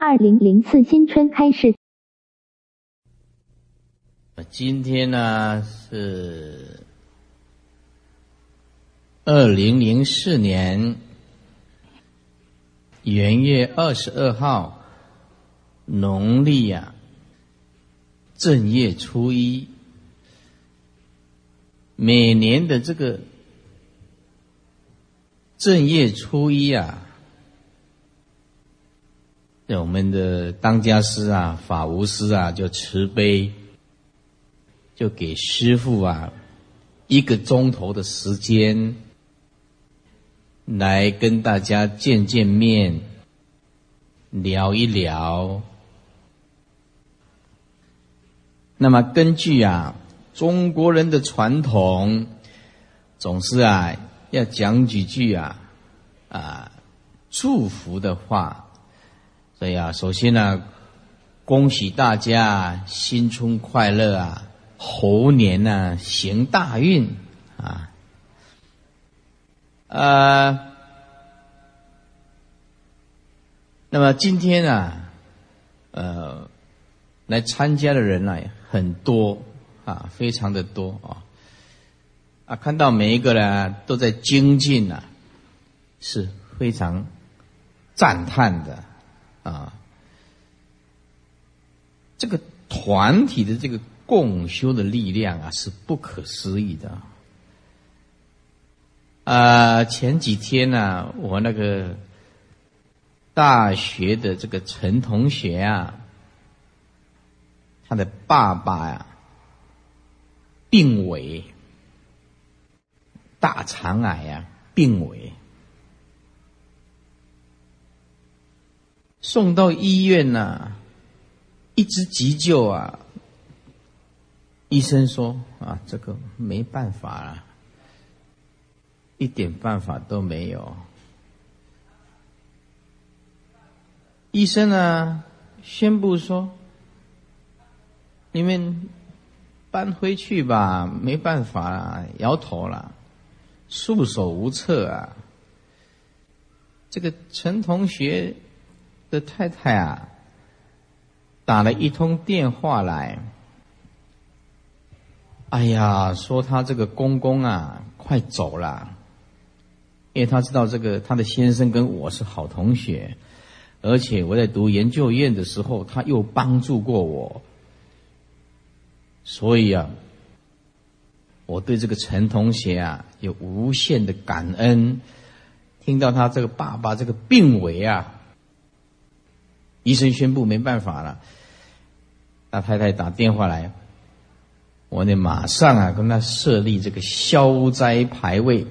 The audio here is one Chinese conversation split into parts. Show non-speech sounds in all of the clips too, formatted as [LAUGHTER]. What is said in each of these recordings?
二零零四新春开始。今天呢是二零零四年元月二十二号，农历呀正月初一。每年的这个正月初一啊，我们的当家师啊、法无师啊，就慈悲，就给师傅啊一个钟头的时间，来跟大家见见面，聊一聊。那么根据啊。中国人的传统总是啊要讲几句啊啊祝福的话，所以啊，首先呢，恭喜大家新春快乐啊，猴年呢行大运啊，呃，那么今天啊，呃，来参加的人呢很多。啊，非常的多啊！啊，看到每一个人都在精进啊，是非常赞叹的啊。这个团体的这个共修的力量啊，是不可思议的。啊，前几天呢，我那个大学的这个陈同学啊，他的爸爸呀。病危，大肠癌啊，病危，送到医院呐，一直急救啊，医生说啊，这个没办法了，一点办法都没有。医生呢，宣布说，你们。搬回去吧，没办法了，摇头了，束手无策啊。这个陈同学的太太啊，打了一通电话来，哎呀，说他这个公公啊，快走了，因为他知道这个他的先生跟我是好同学，而且我在读研究院的时候，他又帮助过我。所以啊，我对这个陈同学啊有无限的感恩。听到他这个爸爸这个病危啊，医生宣布没办法了，大太太打电话来，我得马上啊跟他设立这个消灾牌位，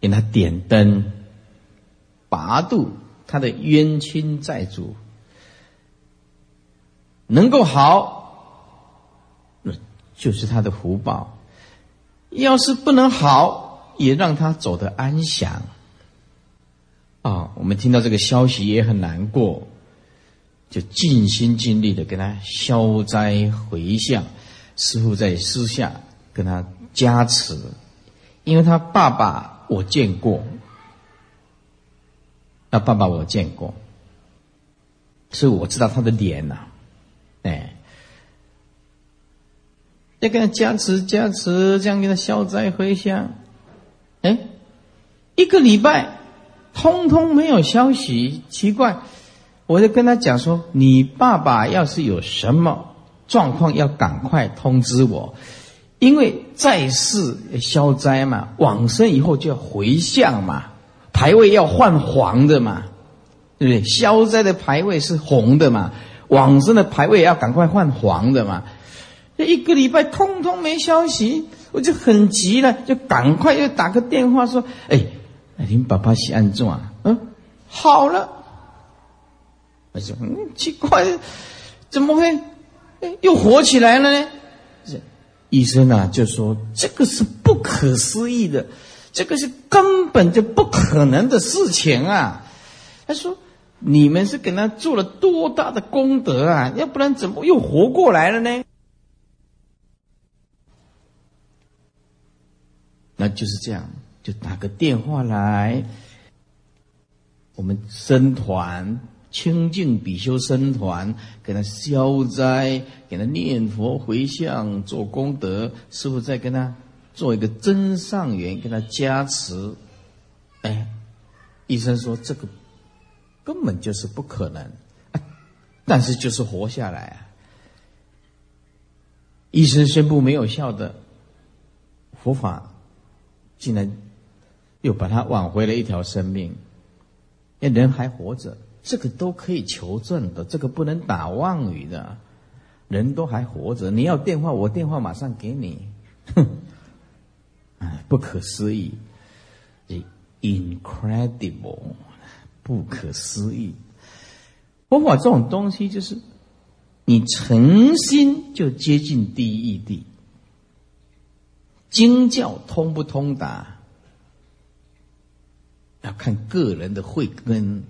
给他点灯，拔度他的冤亲债主。能够好，那就是他的福报；要是不能好，也让他走得安详。啊，我们听到这个消息也很难过，就尽心尽力的跟他消灾回向。师傅在私下跟他加持，因为他爸爸我见过，他爸爸我见过，所以我知道他的脸呐。哎，要跟他加持加持，这样给他消灾回向。哎，一个礼拜，通通没有消息，奇怪。我就跟他讲说：“你爸爸要是有什么状况，要赶快通知我，因为在世消灾嘛，往生以后就要回向嘛，牌位要换黄的嘛，对不对？消灾的牌位是红的嘛。”往生的牌位要赶快换黄的嘛，这一个礼拜通通没消息，我就很急了，就赶快又打个电话说：“哎，您爸爸是安怎啊？嗯，好了。”我说：“嗯，奇怪，怎么会又活起来了呢？”医生啊就说：“这个是不可思议的，这个是根本就不可能的事情啊。”他说。你们是给他做了多大的功德啊？要不然怎么又活过来了呢？那就是这样，就打个电话来，我们僧团清净比丘僧团给他消灾，给他念佛回向做功德，师傅再跟他做一个真上缘，给他加持。哎，医生说这个根本就是不可能啊，但是就是活下来啊！医生宣布没有效的佛法，竟然又把他挽回了一条生命。那人还活着，这个都可以求证的，这个不能打妄语的。人都还活着，你要电话，我电话马上给你。哼，[LAUGHS] 哎，不可思议，incredible，不可思议。佛法这种东西，就是你诚心就接近第一义谛，经教通不通达？要看个人的慧根，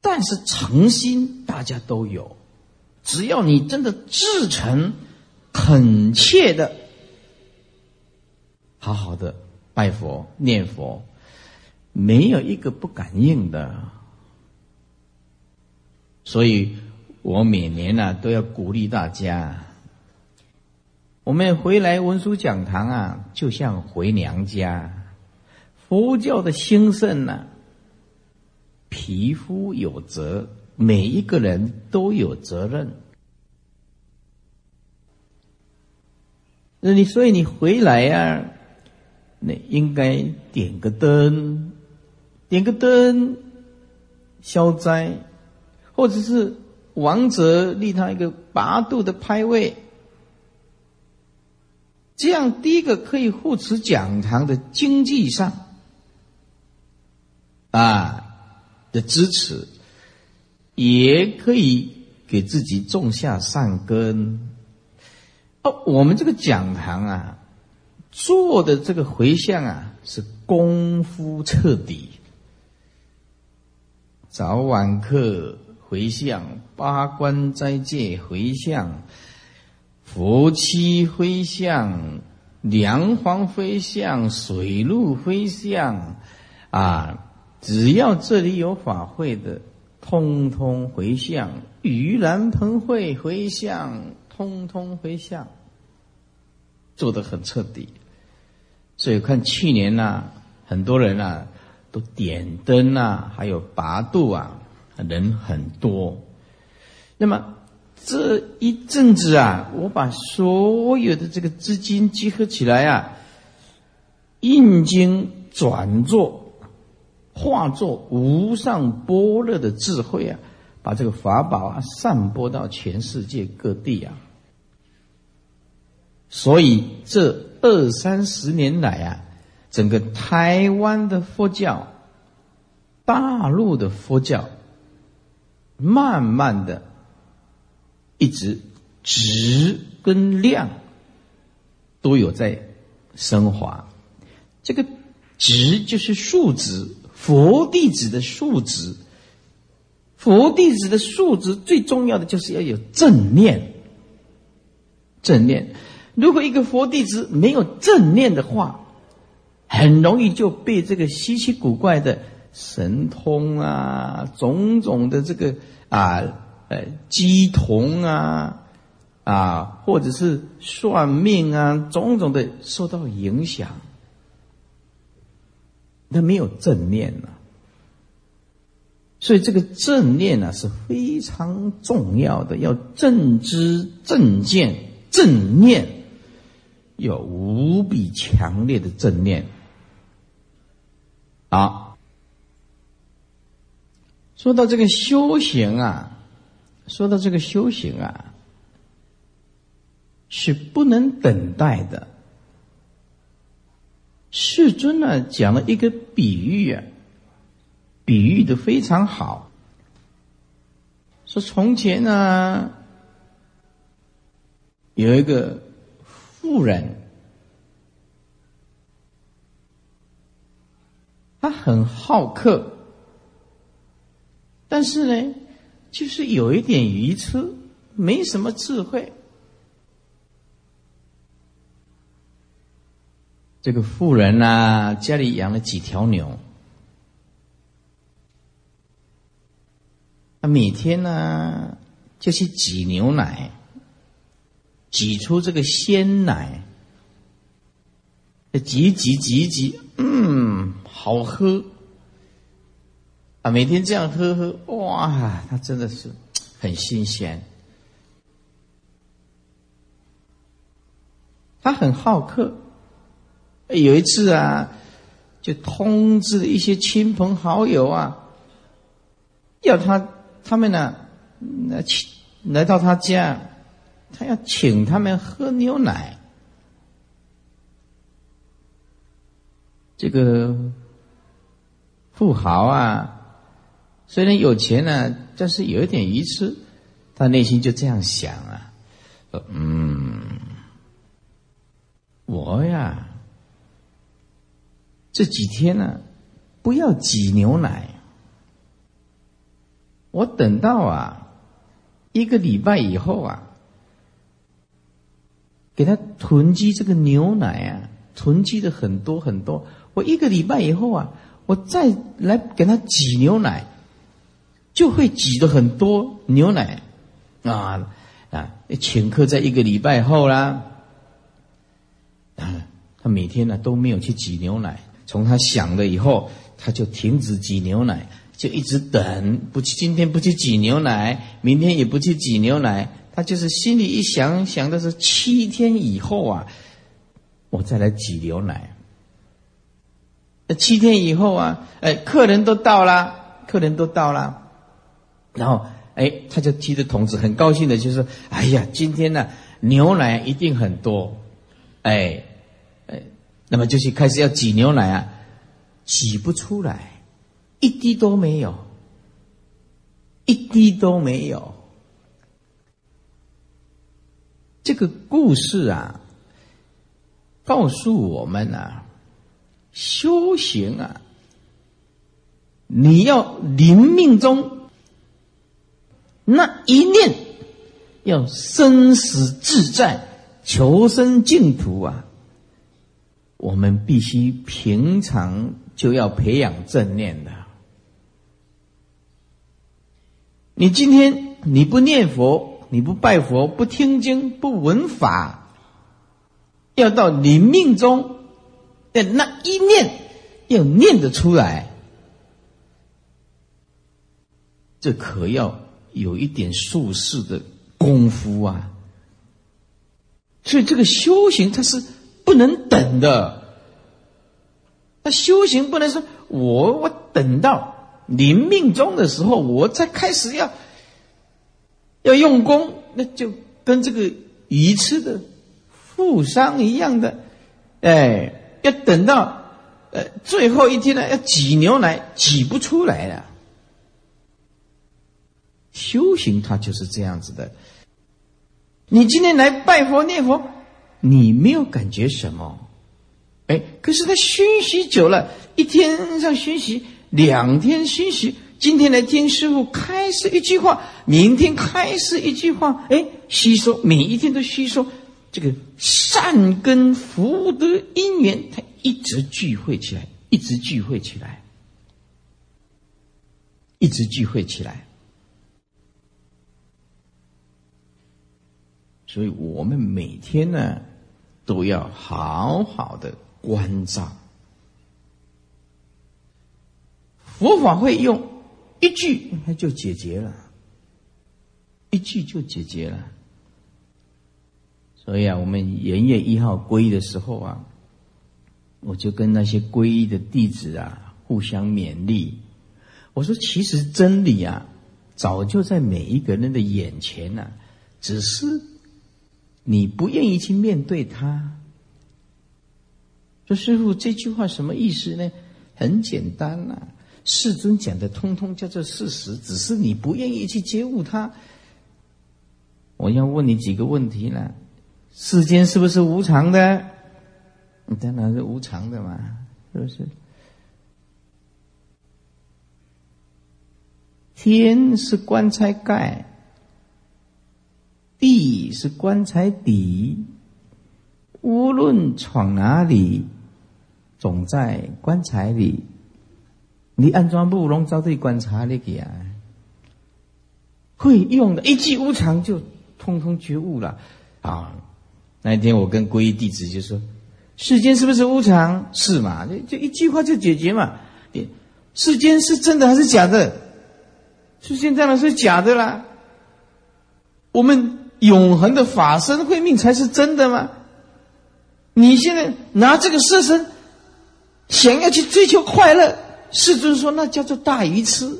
但是诚心大家都有。只要你真的至诚、恳切的、好好的拜佛、念佛，没有一个不感应的。所以我每年呢都要鼓励大家，我们回来文殊讲堂啊，就像回娘家。佛教的兴盛呢，皮肤有责，每一个人都有责任。那你所以你回来呀，那应该点个灯，点个灯消灾，或者是王者立他一个八度的牌位，这样第一个可以护持讲堂的经济上。啊的支持，也可以给自己种下善根。哦，我们这个讲堂啊，做的这个回向啊，是功夫彻底，早晚课回向，八关斋戒回向，夫妻回向，梁皇回向，水陆回向，啊。只要这里有法会的，通通回向；盂兰盆会回向，通通回向，做的很彻底。所以看去年呐，很多人啊都点灯啊，还有拔度啊，人很多。那么这一阵子啊，我把所有的这个资金集合起来啊，印经转作。化作无上般若的智慧啊，把这个法宝啊散播到全世界各地啊。所以这二三十年来啊，整个台湾的佛教、大陆的佛教，慢慢的一直质跟量都有在升华。这个值就是数值。佛弟子的素质，佛弟子的素质最重要的就是要有正念。正念，如果一个佛弟子没有正念的话，很容易就被这个稀奇古怪的神通啊、种种的这个啊、呃、鸡童啊、啊，或者是算命啊，种种的受到影响。他没有正念呐，所以这个正念呢是非常重要的，要正知、正见、正念，有无比强烈的正念。好，说到这个修行啊，说到这个修行啊，是不能等待的。世尊呢讲了一个比喻啊，比喻的非常好。说从前呢，有一个妇人，他很好客，但是呢，就是有一点愚痴，没什么智慧。这个富人呐，家里养了几条牛，他每天呢就去挤牛奶，挤出这个鲜奶，挤挤挤挤，嗯，好喝啊！每天这样喝喝，哇，他真的是很新鲜。他很好客，有一次啊，就通知一些亲朋好友啊，要他他们呢来请来到他家，他要请他们喝牛奶。这个富豪啊，虽然有钱呢，但是有一点愚痴，他内心就这样想啊，嗯。我呀，这几天呢，不要挤牛奶。我等到啊，一个礼拜以后啊，给他囤积这个牛奶啊，囤积的很多很多。我一个礼拜以后啊，我再来给他挤牛奶，就会挤的很多牛奶啊啊！请客在一个礼拜后啦。他每天呢都没有去挤牛奶。从他想了以后，他就停止挤牛奶，就一直等，不去今天不去挤牛奶，明天也不去挤牛奶。他就是心里一想，想的是七天以后啊，我再来挤牛奶。那七天以后啊，哎，客人都到了，客人都到了，然后哎，他就提着桶子，很高兴的就说：“哎呀，今天呢牛奶一定很多，哎。”那么就是开始要挤牛奶啊，挤不出来，一滴都没有，一滴都没有。这个故事啊，告诉我们啊，修行啊，你要临命中那一念要生死自在，求生净土啊。我们必须平常就要培养正念的。你今天你不念佛，你不拜佛，不听经，不闻法，要到你命中的那一念要念得出来，这可要有一点术士的功夫啊。所以这个修行，它是。不能等的，那修行不能说，我我等到临命终的时候，我才开始要要用功，那就跟这个愚痴的富商一样的，哎，要等到呃最后一天呢，要挤牛奶挤不出来了。修行它就是这样子的，你今天来拜佛念佛。你没有感觉什么，哎，可是他熏习久了，一天上熏习，两天熏习，今天来听师傅开示一句话，明天开示一句话，哎，吸收每一天都吸收这个善根福德因缘，它一直聚会起来，一直聚会起来，一直聚会起来。所以我们每天呢，都要好好的关照。佛法会用一句，那就解决了，一句就解决了。所以啊，我们元月一号皈依的时候啊，我就跟那些皈依的弟子啊互相勉励。我说，其实真理啊，早就在每一个人的眼前呢，只是。你不愿意去面对他，说师傅这句话什么意思呢？很简单呐，世尊讲的通通叫做事实，只是你不愿意去接悟它。我要问你几个问题呢？世间是不是无常的？当然是无常的嘛，是不是？天是棺材盖。地是棺材底，无论闯哪里，总在棺材里。你安装不拢，找对观察那个啊？会用的，一句无常就通通觉悟了啊！那一天我跟皈依弟子就说：“世间是不是无常？是嘛？就就一句话就解决嘛。世间是真的还是假的？世间当然是假的啦。我们永恒的法身慧命才是真的吗？你现在拿这个色身想要去追求快乐，世尊说那叫做大愚痴。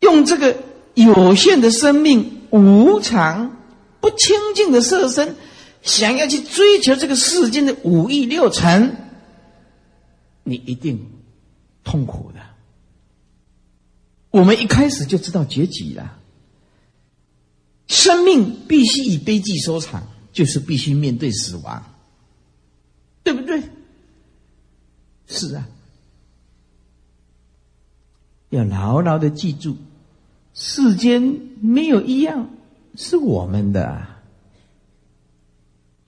用这个有限的生命无常。”不清净的色身，想要去追求这个世间的五欲六尘，你一定痛苦的。我们一开始就知道结局了。生命必须以悲剧收场，就是必须面对死亡，对不对？是啊，要牢牢的记住，世间没有一样。是我们的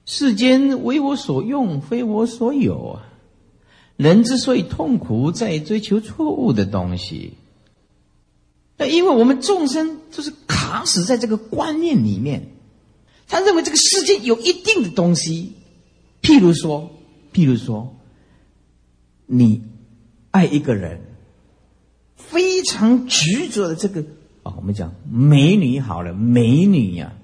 世间为我所用，非我所有啊！人之所以痛苦，在追求错误的东西。那因为我们众生就是卡死在这个观念里面，他认为这个世界有一定的东西，譬如说，譬如说，你爱一个人，非常执着的这个。啊，我们讲美女好了，美女呀！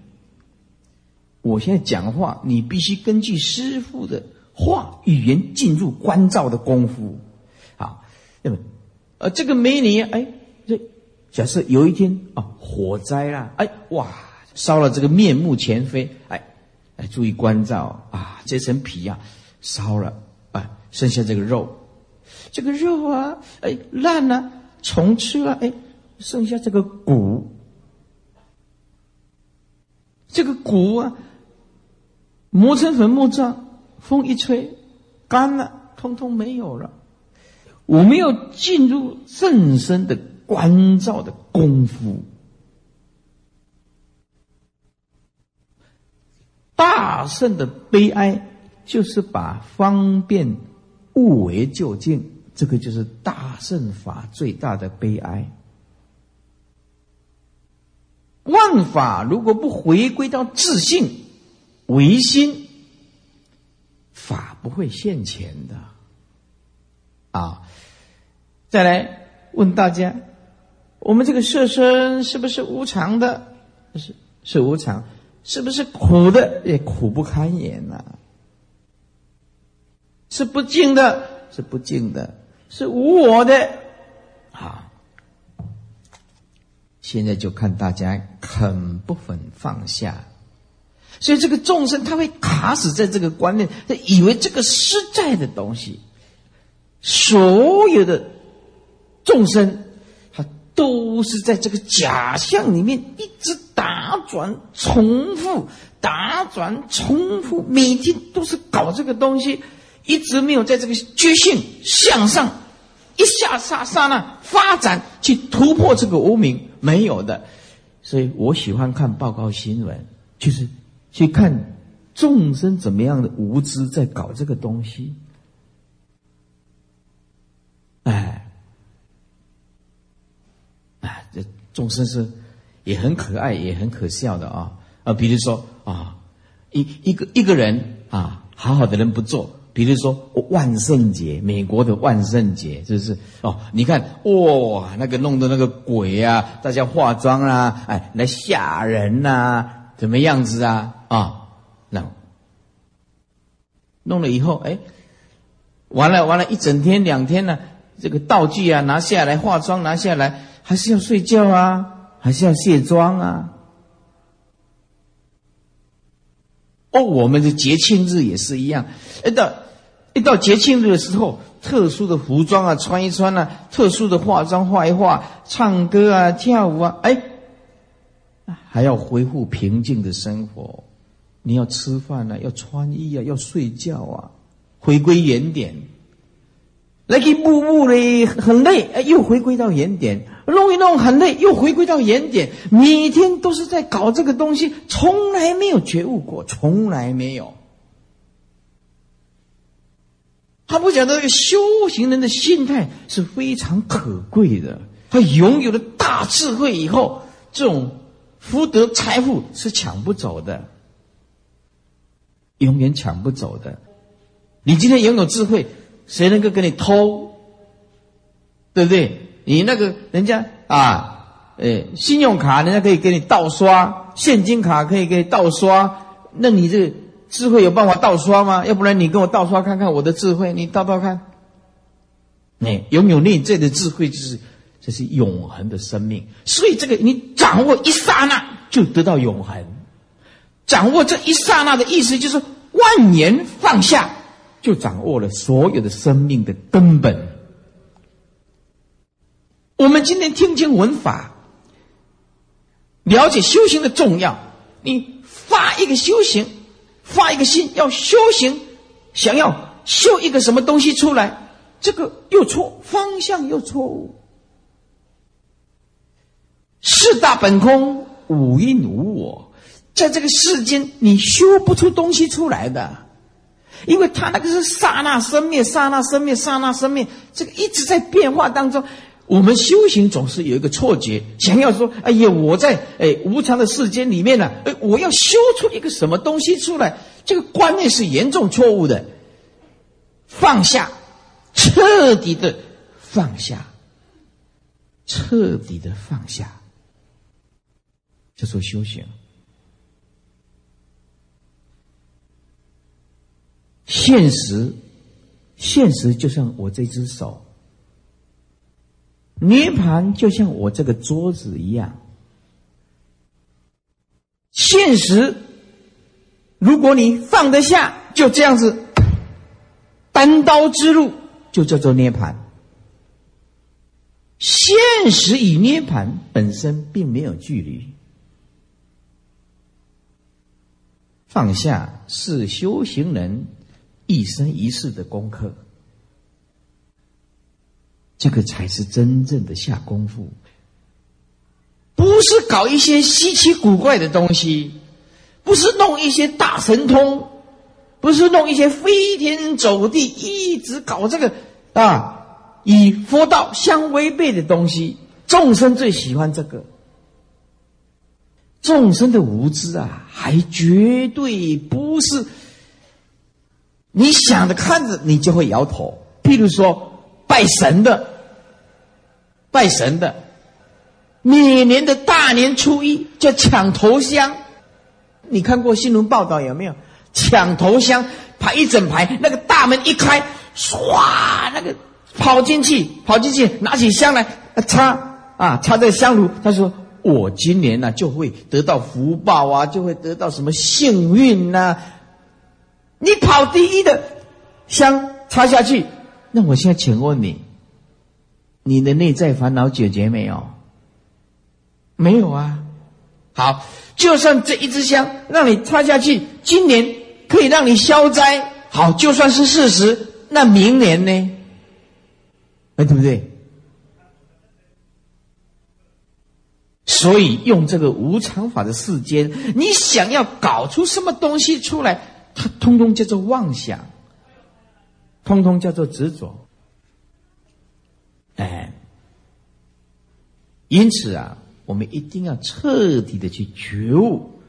我现在讲话，你必须根据师傅的话语言进入关照的功夫。好，那么，呃，这个美女，哎，假设有一天啊，火灾啦，哎，哇，烧了这个面目全非，哎，哎，注意关照啊，这层皮呀烧了，啊，剩下这个肉，这个肉啊，哎，烂了，虫吃了，哎。剩下这个骨，这个骨啊，磨成粉末状，风一吹，干了，通通没有了。我们要进入正身的关照的功夫。大圣的悲哀，就是把方便物为究竟，这个就是大圣法最大的悲哀。万法如果不回归到自信唯心，法不会现前的。啊，再来问大家：我们这个色身是不是无常的？是是无常，是不是苦的？也苦不堪言呐。是不净的，是不净的，是无我的。啊。现在就看大家肯不肯放下，所以这个众生他会卡死在这个观念，他以为这个实在的东西，所有的众生，都是在这个假象里面一直打转重复，打转重复，每天都是搞这个东西，一直没有在这个觉性向上。一下刹刹那发展去突破这个无名没有的，所以我喜欢看报告新闻，就是去看众生怎么样的无知在搞这个东西。哎，哎，这众生是也很可爱也很可笑的啊啊，比如说啊，一一个一个人啊，好好的人不做。比如说万圣节，美国的万圣节就是哦，你看哇，那个弄的那个鬼啊，大家化妆啊，哎，来吓人呐，怎么样子啊？啊，那弄了以后，哎，完了完了，一整天两天呢，这个道具啊拿下来，化妆拿下来，还是要睡觉啊，还是要卸妆啊？哦，我们的节庆日也是一样，一到一到节庆日的时候，特殊的服装啊穿一穿啊，特殊的化妆画一画，唱歌啊跳舞啊，哎，还要恢复平静的生活。你要吃饭啊，要穿衣啊，要睡觉啊，回归原点。来一步步的，很累，哎，又回归到原点，弄一弄很累，又回归到原点，每天都是在搞这个东西，从来没有觉悟过，从来没有。他不讲这个修行人的心态是非常可贵的，他拥有了大智慧以后，这种福德财富是抢不走的，永远抢不走的。你今天拥有智慧，谁能够跟你偷？对不对？你那个人家啊，呃，信用卡人家可以给你盗刷，现金卡可以给你盗刷，那你这智慧有办法盗刷吗？要不然你跟我盗刷看看我的智慧，你盗盗看。你拥有内在的智慧，就是这是永恒的生命。所以这个你掌握一刹那就得到永恒，掌握这一刹那的意思就是万年放下，就掌握了所有的生命的根本。我们今天听经闻法，了解修行的重要。你发一个修行，发一个心，要修行，想要修一个什么东西出来。这个又错，方向又错误。四大本空，五蕴无我，在这个世间，你修不出东西出来的，因为他那个是刹那生灭，刹那生灭，刹那生灭，这个一直在变化当中。我们修行总是有一个错觉，想要说：“哎呀，我在哎无常的世间里面呢，哎，我要修出一个什么东西出来？”这个观念是严重错误的，放下。彻底的放下，彻底的放下，叫做修行。现实，现实就像我这只手；涅盘就像我这个桌子一样。现实，如果你放得下，就这样子，单刀之路。就叫做涅盘。现实与涅盘本身并没有距离，放下是修行人一生一世的功课，这个才是真正的下功夫，不是搞一些稀奇古怪的东西，不是弄一些大神通。不是弄一些飞天走地，一直搞这个啊，与佛道相违背的东西。众生最喜欢这个，众生的无知啊，还绝对不是你想着，看着你就会摇头。譬如说拜神的，拜神的，每年的大年初一叫抢头香，你看过新闻报道有没有？抢头香，排一整排，那个大门一开，唰，那个跑进去，跑进去，拿起香来插啊，插在香炉。他说：“我今年呢就会得到福报啊，就会得到什么幸运呐。”你跑第一的香插下去，那我现在请问你，你的内在烦恼解决没有？没有啊。好，就算这一支香让你插下去，今年。可以让你消灾，好，就算是事实。那明年呢？哎，对不对？所以用这个无常法的世间，你想要搞出什么东西出来，它通通叫做妄想，通通叫做执着。哎，因此啊，我们一定要彻底的去觉悟。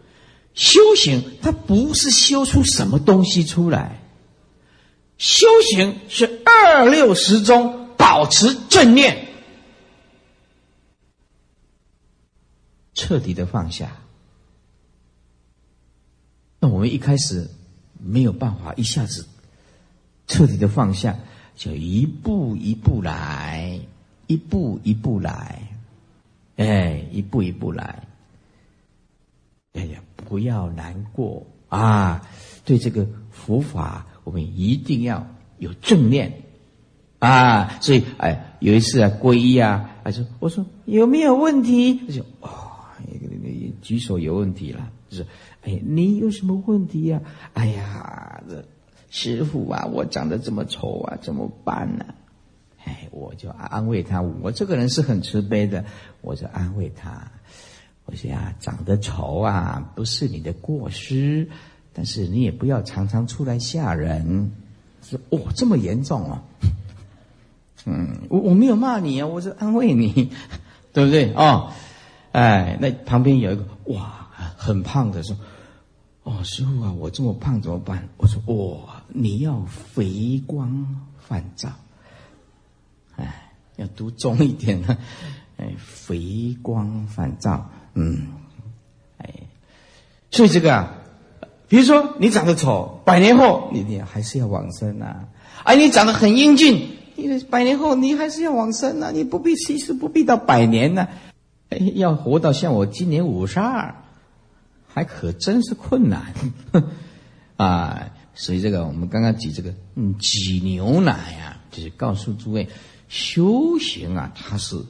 修行，它不是修出什么东西出来。修行是二六时中保持正念，彻底的放下。那我们一开始没有办法一下子彻底的放下，就一步一步来，一步一步来，哎，一步一步来。哎呀，不要难过啊！对这个佛法，我们一定要有正念啊！所以，哎，有一次啊，皈依啊，他说：“我说有没有问题？”他说：“哦，举手有问题了。”就是：“哎，你有什么问题呀？”哎呀，这师傅啊，我长得这么丑啊，怎么办呢？哎，我就安慰他，我这个人是很慈悲的，我就安慰他。我说呀，长得丑啊，不是你的过失，但是你也不要常常出来吓人。说哦，这么严重哦，嗯，我我没有骂你啊，我是安慰你，对不对哦，哎，那旁边有一个哇，很胖的说：“哦，师傅啊，我这么胖怎么办？”我说：“哇，你要肥光返照，哎，要读重一点呢，哎，肥光返照，嗯，哎，所以这个啊，比如说你长得丑，百年后你你还是要往生啊，哎你长得很英俊。”因为百年后你还是要往生呐，你不必，其实不必到百年呢，要活到像我今年五十二，还可真是困难 [LAUGHS] 啊！所以这个我们刚刚举这个嗯挤牛奶呀，就是告诉诸位，修行啊，它是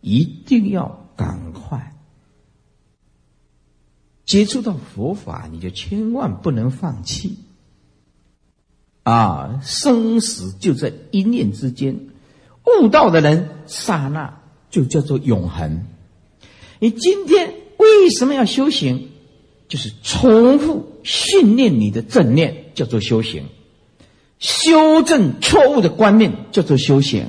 一定要赶快接触到佛法，你就千万不能放弃。啊，生死就在一念之间，悟道的人刹那就叫做永恒。你今天为什么要修行？就是重复训练你的正念，叫做修行；修正错误的观念，叫做修行。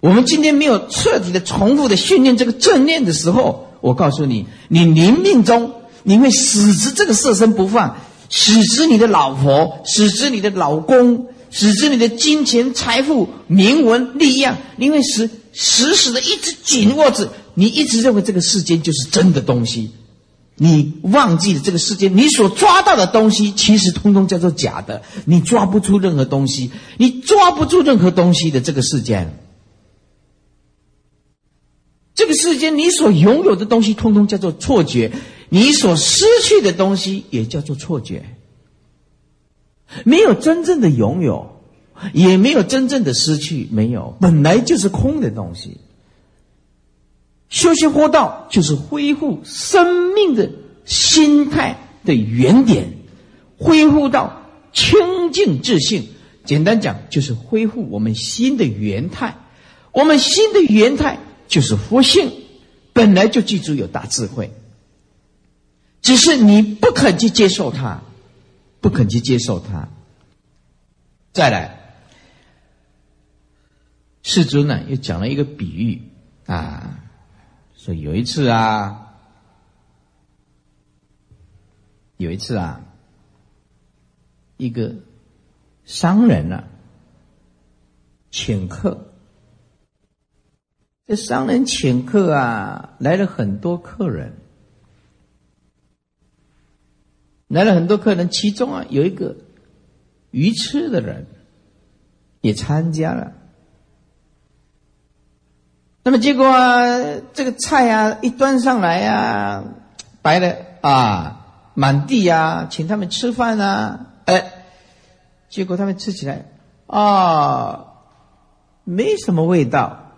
我们今天没有彻底的重复的训练这个正念的时候，我告诉你，你临命中你会死执这个色身不放。使之你的老婆，使之你的老公，使之你的金钱、财富、名闻、利养，你会死死死的一直紧握着，你一直认为这个世间就是真的东西，你忘记了这个世间，你所抓到的东西其实通通叫做假的，你抓不出任何东西，你抓不住任何东西的这个世间，这个世间你所拥有的东西通通叫做错觉。你所失去的东西也叫做错觉，没有真正的拥有，也没有真正的失去，没有，本来就是空的东西。修习佛道就是恢复生命的心态的原点，恢复到清净自信。简单讲，就是恢复我们心的原态。我们心的原态就是佛性，本来就具足有大智慧。只是你不肯去接受它，不肯去接受它。再来，世尊呢又讲了一个比喻啊，说有一次啊，有一次啊，一个商人呢请客，这商人请客啊，来了很多客人。来了很多客人，其中啊有一个愚痴的人也参加了。那么结果啊，这个菜啊一端上来呀，白的啊，满地呀，请他们吃饭啊，哎，结果他们吃起来啊，没什么味道，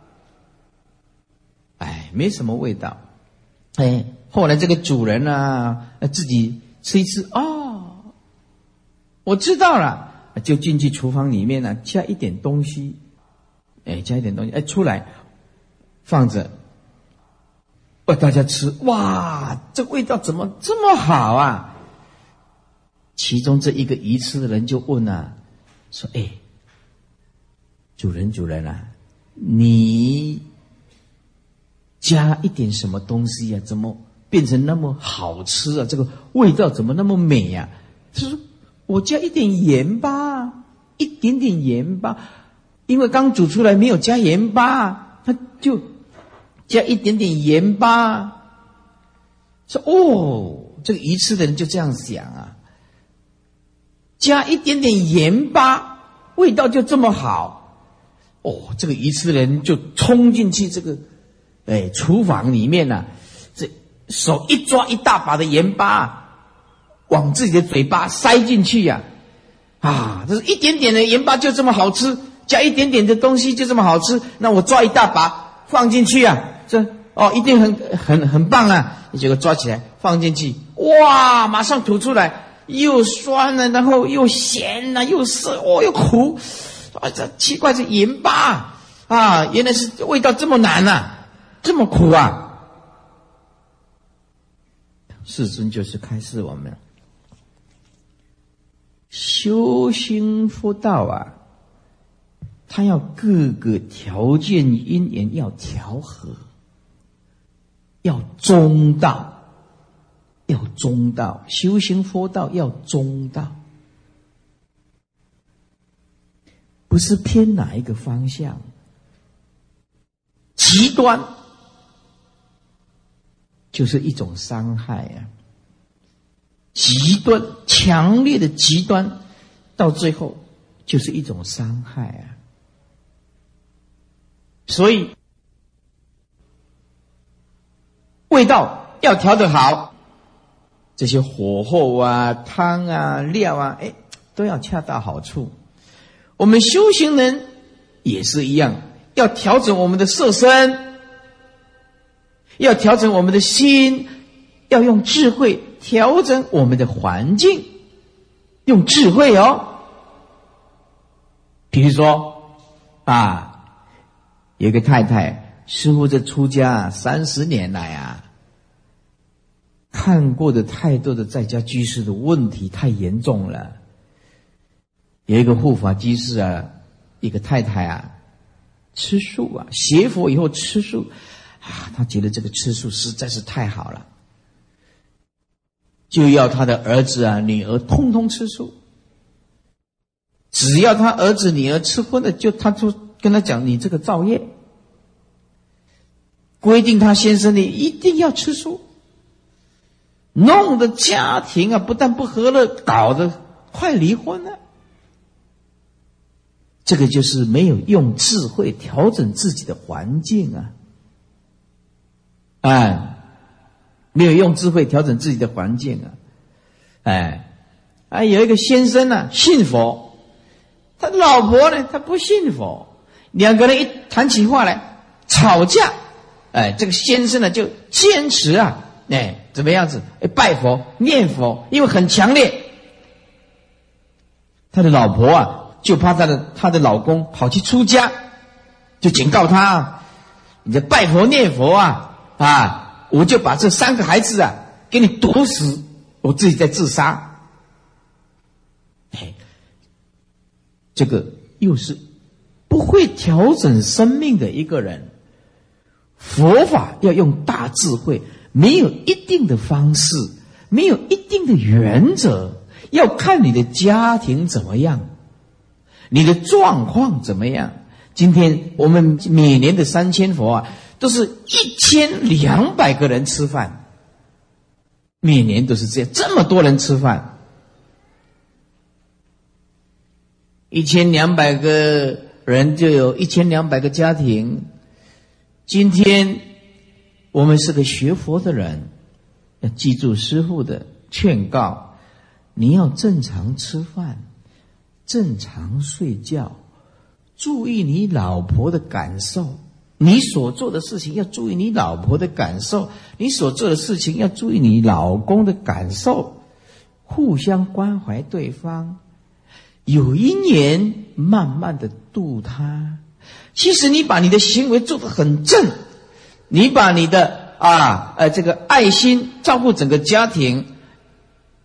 哎，没什么味道，哎，后来这个主人呢，自己。吃一吃哦，我知道了，就进去厨房里面呢，加一点东西，哎，加一点东西，哎，出来放着，哦，大家吃，哇，这味道怎么这么好啊？其中这一个鱼吃的人就问啊，说：“哎，主人，主人啊，你加一点什么东西呀？怎么？”变成那么好吃啊！这个味道怎么那么美呀？他说：“我加一点盐巴，一点点盐巴，因为刚煮出来没有加盐巴，他就加一点点盐巴。”说：“哦，这个愚痴的人就这样想啊，加一点点盐巴，味道就这么好。哦，这个愚痴的人就冲进去这个哎厨房里面呢。”这手一抓一大把的盐巴，往自己的嘴巴塞进去呀！啊，这是一点点的盐巴就这么好吃，加一点点的东西就这么好吃。那我抓一大把放进去啊，这哦一定很很很棒啊！结果抓起来放进去，哇，马上吐出来，又酸了，然后又咸了，又涩，哦又苦，啊，这奇怪，这盐巴啊，原来是味道这么难呐，这么苦啊！世尊就是开示我们修心佛道啊，他要各个条件因缘要调和，要中道，要中道，修行佛道要中道，不是偏哪一个方向，极端就是一种伤害啊！极端强烈的极端，到最后就是一种伤害啊！所以，味道要调得好，这些火候啊、汤啊、料啊，哎，都要恰到好处。我们修行人也是一样，要调整我们的色身，要调整我们的心，要用智慧调整我们的环境，用智慧哦。比如说，啊。有个太太，师傅这出家三十年来啊，看过的太多的在家居士的问题太严重了。有一个护法居士啊，一个太太啊，吃素啊，学佛以后吃素啊，他觉得这个吃素实在是太好了，就要他的儿子啊、女儿通通吃素。只要他儿子女儿吃荤的，就他就。跟他讲，你这个造业，规定他先生你一定要吃素，弄得家庭啊不但不和乐，搞得快离婚了。这个就是没有用智慧调整自己的环境啊，哎，没有用智慧调整自己的环境啊，哎，啊，有一个先生呢信佛，他老婆呢他不信佛。两个人一谈起话来吵架，哎，这个先生呢就坚持啊，哎，怎么样子？哎，拜佛念佛，因为很强烈。他的老婆啊，就怕他的他的老公跑去出家，就警告他：，你这拜佛念佛啊，啊，我就把这三个孩子啊给你毒死，我自己在自杀。哎，这个又是。不会调整生命的一个人，佛法要用大智慧，没有一定的方式，没有一定的原则，要看你的家庭怎么样，你的状况怎么样。今天我们每年的三千佛啊，都是一千两百个人吃饭，每年都是这样，这么多人吃饭，一千两百个。人就有一千两百个家庭。今天我们是个学佛的人，要记住师傅的劝告：你要正常吃饭，正常睡觉，注意你老婆的感受。你所做的事情要注意你老婆的感受，你所做的事情要注意你老公的感受，互相关怀对方。有一年，慢慢的度他。其实你把你的行为做得很正，你把你的啊呃这个爱心照顾整个家庭，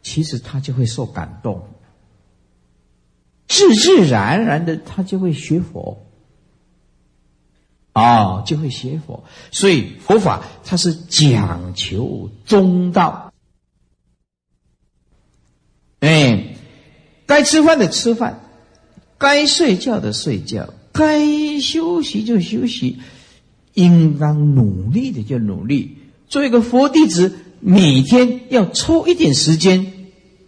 其实他就会受感动，自自然然的他就会学佛，啊就会学佛。所以佛法它是讲求中道，哎。该吃饭的吃饭，该睡觉的睡觉，该休息就休息，应当努力的就努力。做一个佛弟子，每天要抽一点时间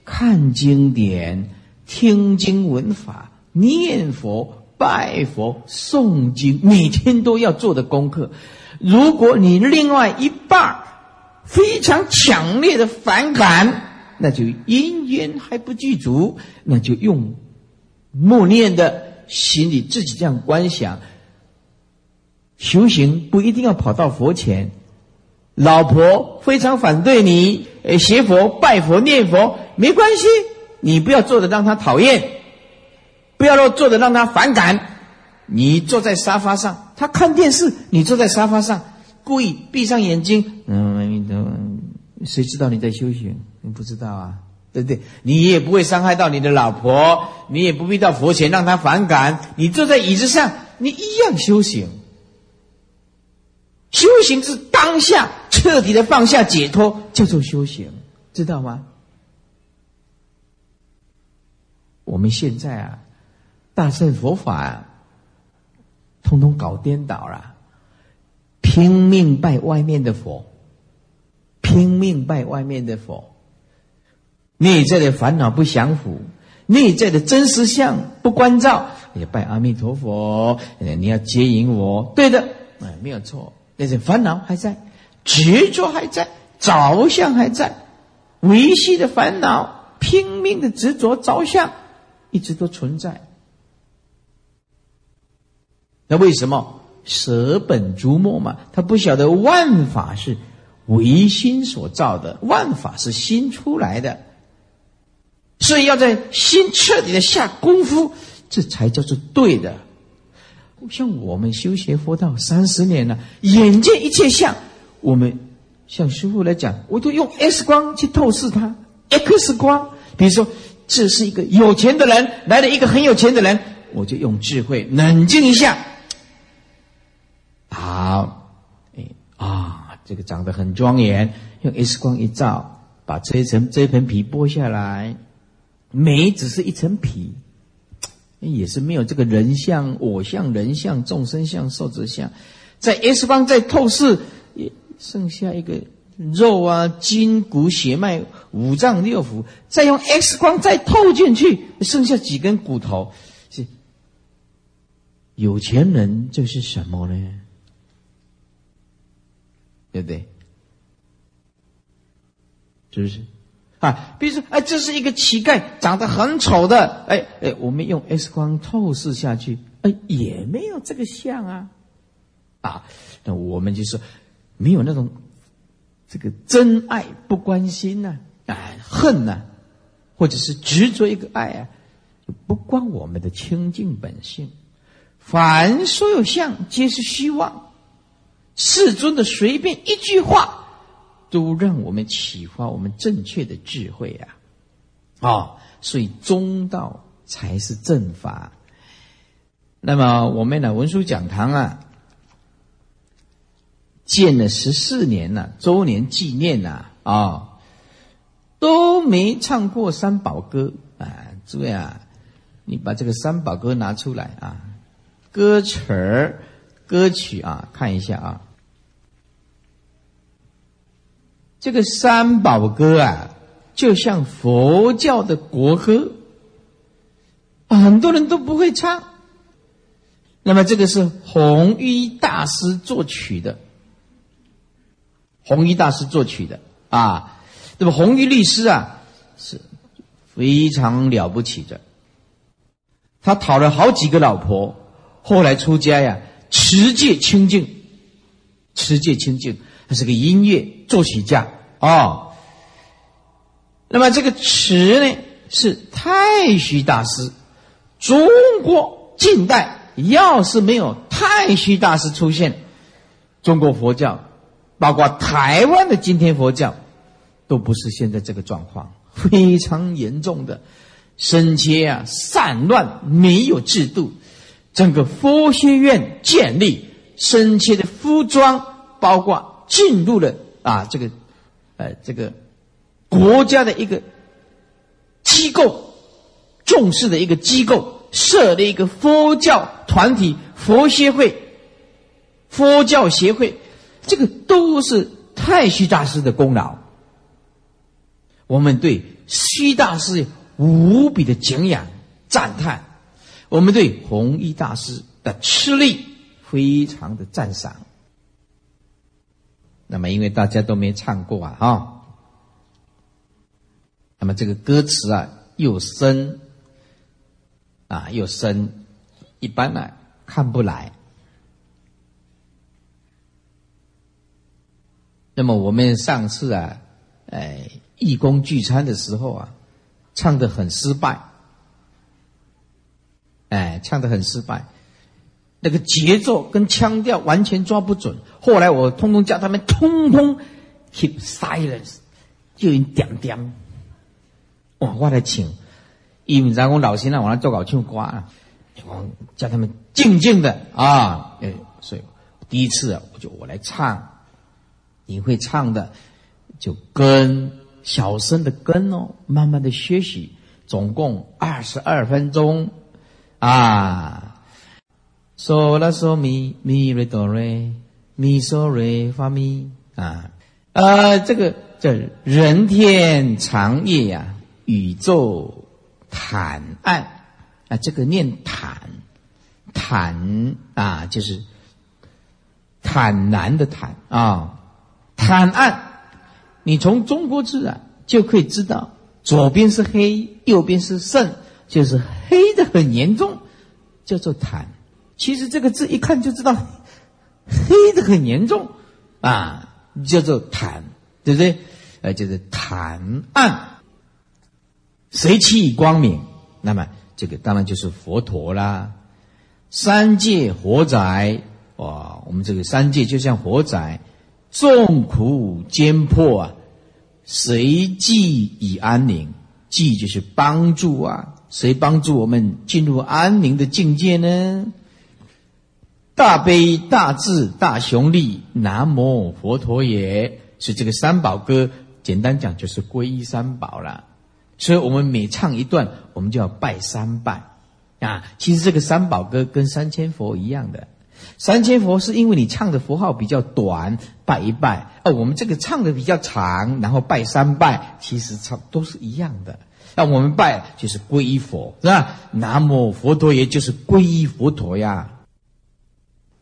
看经典、听经闻法、念佛、拜佛、诵经，每天都要做的功课。如果你另外一半非常强烈的反感，那就因缘还不具足，那就用默念的心里自己这样观想。修行不一定要跑到佛前，老婆非常反对你，呃，学佛、拜佛、念佛没关系，你不要做的让他讨厌，不要做的让他反感。你坐在沙发上，他看电视，你坐在沙发上，故意闭上眼睛，嗯，谁知道你在修行？你不知道啊？对不对？你也不会伤害到你的老婆，你也不必到佛前让他反感。你坐在椅子上，你一样修行。修行是当下彻底的放下解脱，叫做修行，知道吗？我们现在啊，大乘佛法啊，通通搞颠倒了，拼命拜外面的佛，拼命拜外面的佛，内在的烦恼不降服，内在的真实相不关照，也拜阿弥陀佛，你要接引我，对的，哎，没有错。但是烦恼还在，执着还在，着相还在，维系的烦恼，拼命的执着着相，一直都存在。那为什么舍本逐末嘛？他不晓得万法是唯心所造的，万法是心出来的，所以要在心彻底的下功夫，这才叫做对的。像我们修学佛道三十年了，眼见一切相，我们像师傅来讲，我都用 X 光去透视它。X 光，比如说这是一个有钱的人来了一个很有钱的人，我就用智慧冷静一下。好，哎啊，这个长得很庄严，用 X 光一照，把这一层这一层皮剥下来，美只是一层皮。也是没有这个人像、我像、人像、众生像、寿者像，在 X 光在透视，剩下一个肉啊、筋骨、血脉、五脏六腑，再用 X 光再透进去，剩下几根骨头。是有钱人就是什么呢？对不对？是不是？啊，比如说，哎，这是一个乞丐，长得很丑的，哎哎，我们用 X 光透视下去，哎，也没有这个像啊，啊，那我们就是没有那种这个真爱不关心呢，哎，恨呢，或者是执着一个爱啊，不关我们的清净本性，凡所有相皆是虚妄，世尊的随便一句话。都让我们启发我们正确的智慧啊！啊，所以中道才是正法。那么我们呢文殊讲堂啊，建了十四年了，周年纪念呐啊，都没唱过三宝歌啊！诸位啊，你把这个三宝歌拿出来啊，歌词儿、歌曲啊，看一下啊。这个三宝歌啊，就像佛教的国歌，很多人都不会唱。那么这个是弘一大师作曲的，弘一大师作曲的啊。那么弘一律师啊，是非常了不起的。他讨了好几个老婆，后来出家呀，持戒清净，持戒清净。他是个音乐作曲家哦。那么这个词呢，是太虚大师。中国近代要是没有太虚大师出现，中国佛教，包括台湾的今天佛教，都不是现在这个状况，非常严重的，生切啊，散乱，没有制度。整个佛学院建立，生切的服装，包括。进入了啊，这个，呃，这个国家的一个机构重视的一个机构，设立一个佛教团体佛协会、佛教协会，这个都是太虚大师的功劳。我们对虚大师无比的敬仰赞叹，我们对弘一大师的吃力非常的赞赏。那么，因为大家都没唱过啊，哈。那么这个歌词啊，又深啊，又深，一般呢看不来。那么我们上次啊，哎，义工聚餐的时候啊，唱的很失败，哎，唱的很失败。那个节奏跟腔调完全抓不准，后来我通通叫他们通通 keep silence，就一点点，哇，我来请，因为咱讲老先生，我来做搞唱歌，我叫他们静静的啊，哎，所以第一次啊，我就我来唱，你会唱的，就跟小声的跟哦，慢慢的学习，总共二十二分钟。啊，嗦啦嗦咪咪瑞哆瑞咪嗦瑞发咪啊，呃，这个叫人天长夜呀。宇宙坦岸啊，这个念坦坦啊，就是坦然的坦啊，坦岸。你从中国字啊，就可以知道，左边是黑，右边是肾，就是黑的很严重，叫做坦。其实这个字一看就知道，黑的很严重啊，叫做坦，对不对？呃，就是坦暗。谁气光明？那么这个当然就是佛陀啦。三界火宅，哇，我们这个三界就像火宅，众苦艰迫啊，谁济以安宁？济就是帮助啊，谁帮助我们进入安宁的境界呢？大悲大智大雄力，南无佛陀也。是这个三宝歌，简单讲就是皈依三宝了。所以我们每唱一段，我们就要拜三拜啊。其实这个三宝歌跟三千佛一样的，三千佛是因为你唱的符号比较短，拜一拜；哦，我们这个唱的比较长，然后拜三拜，其实唱都是一样的。那我们拜就是皈依佛，是吧？南无佛陀也就是皈依佛陀呀，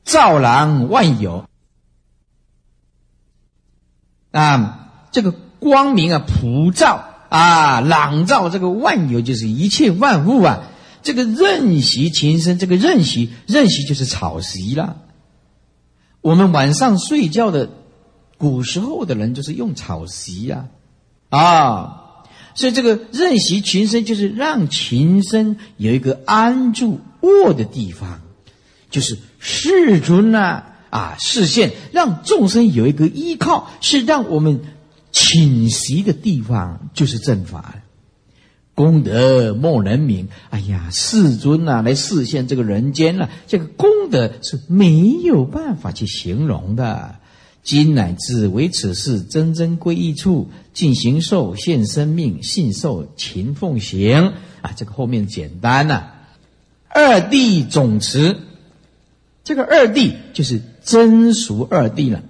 照朗万有啊，这个光明啊，普照。啊，朗照这个万有，就是一切万物啊。这个任习情深，这个任习任习就是草席了。我们晚上睡觉的，古时候的人就是用草席呀，啊，所以这个任习群生就是让群生有一个安住卧的地方，就是世尊呐啊视线，让众生有一个依靠，是让我们。侵袭的地方就是正法，功德莫能名。哎呀，世尊啊，来示现这个人间了，这个功德是没有办法去形容的。今乃至为此事真真归一处，进行受现生命，信受勤奉行啊。这个后面简单了。二谛总持，这个二谛就是真俗二谛了。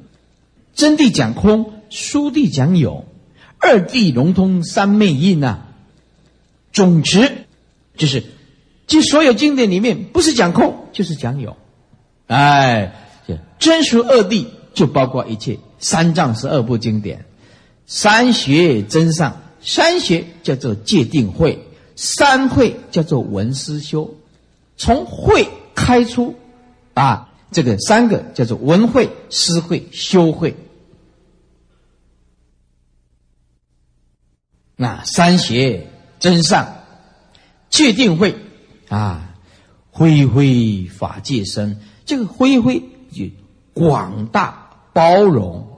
真谛讲空。书地讲有，二谛融通三昧印呐。总持就是这所有经典里面，不是讲空就是讲有。哎，真实二谛就包括一切三藏十二部经典，三学真上，三学叫做戒定慧，三会叫做文思修。从会开出啊，这个三个叫做文会、思会、修会。那三邪真上，戒定慧啊，恢恢法界身，这个恢恢就广大包容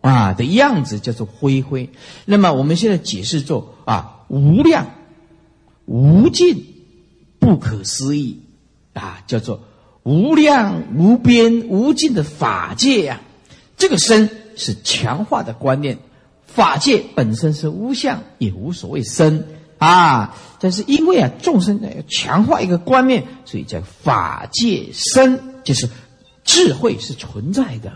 啊的样子叫做恢恢。那么我们现在解释做啊无量无尽不可思议啊，叫做无量无边无尽的法界呀。这个身是强化的观念。法界本身是无相，也无所谓生啊。但是因为啊，众生要强化一个观念，所以叫法界生，就是智慧是存在的。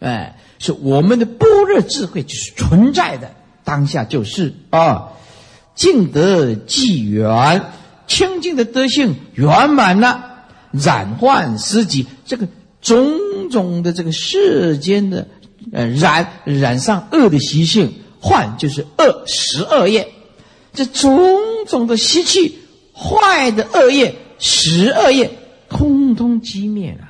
哎，是我们的般若智慧就是存在的，当下就是啊，净德既圆，清净的德性圆满了，染患失己，这个种种的这个世间的。呃，染染上恶的习性，幻就是恶十二业，这种种的习气，坏的恶业十二业，通通击灭了。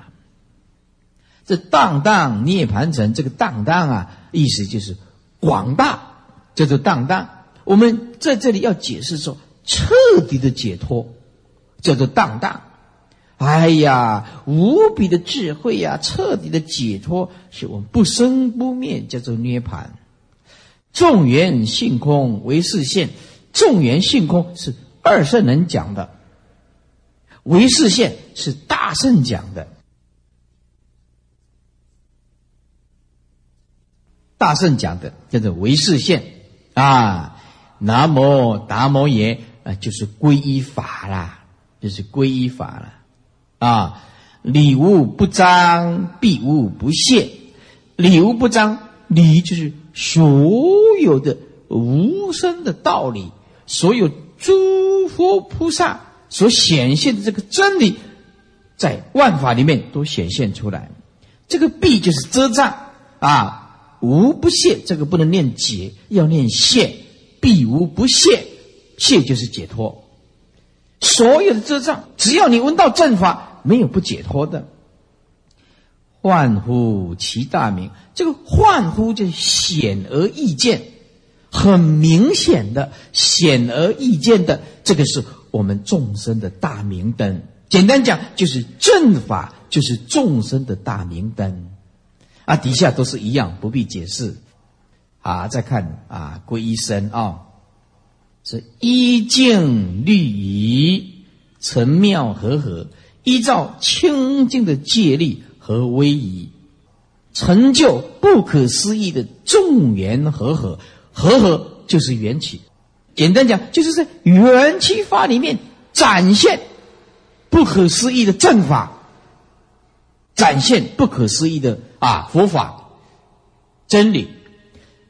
这荡荡涅盘城，这个荡荡啊，意思就是广大，叫做荡荡。我们在这里要解释说，彻底的解脱，叫做荡荡。哎呀，无比的智慧呀，彻底的解脱，是我们不生不灭，叫做涅盘。众缘性空为视现，众缘性空是二圣人讲的，唯识现是大圣讲的。大圣讲的叫做唯识现啊，南无达摩耶啊，就是皈依法啦，就是皈依法了啊。理无不彰，必无不泄。理无不彰，理就是所有的无声的道理，所有诸佛菩萨所显现的这个真理，在万法里面都显现出来。这个必就是遮障啊。无不谢，这个不能念解，要念谢。必无不谢，谢就是解脱。所有的遮障，只要你闻到正法，没有不解脱的。幻乎其大名，这个幻乎就显而易见，很明显的显而易见的，这个是我们众生的大明灯。简单讲，就是正法，就是众生的大明灯。啊，底下都是一样，不必解释。啊，再看啊，皈依身啊，是依净律仪，成妙和合，依照清净的戒律和威仪，成就不可思议的众缘和合。和合就是缘起，简单讲，就是在缘起法里面展现不可思议的正法。展现不可思议的啊佛法真理，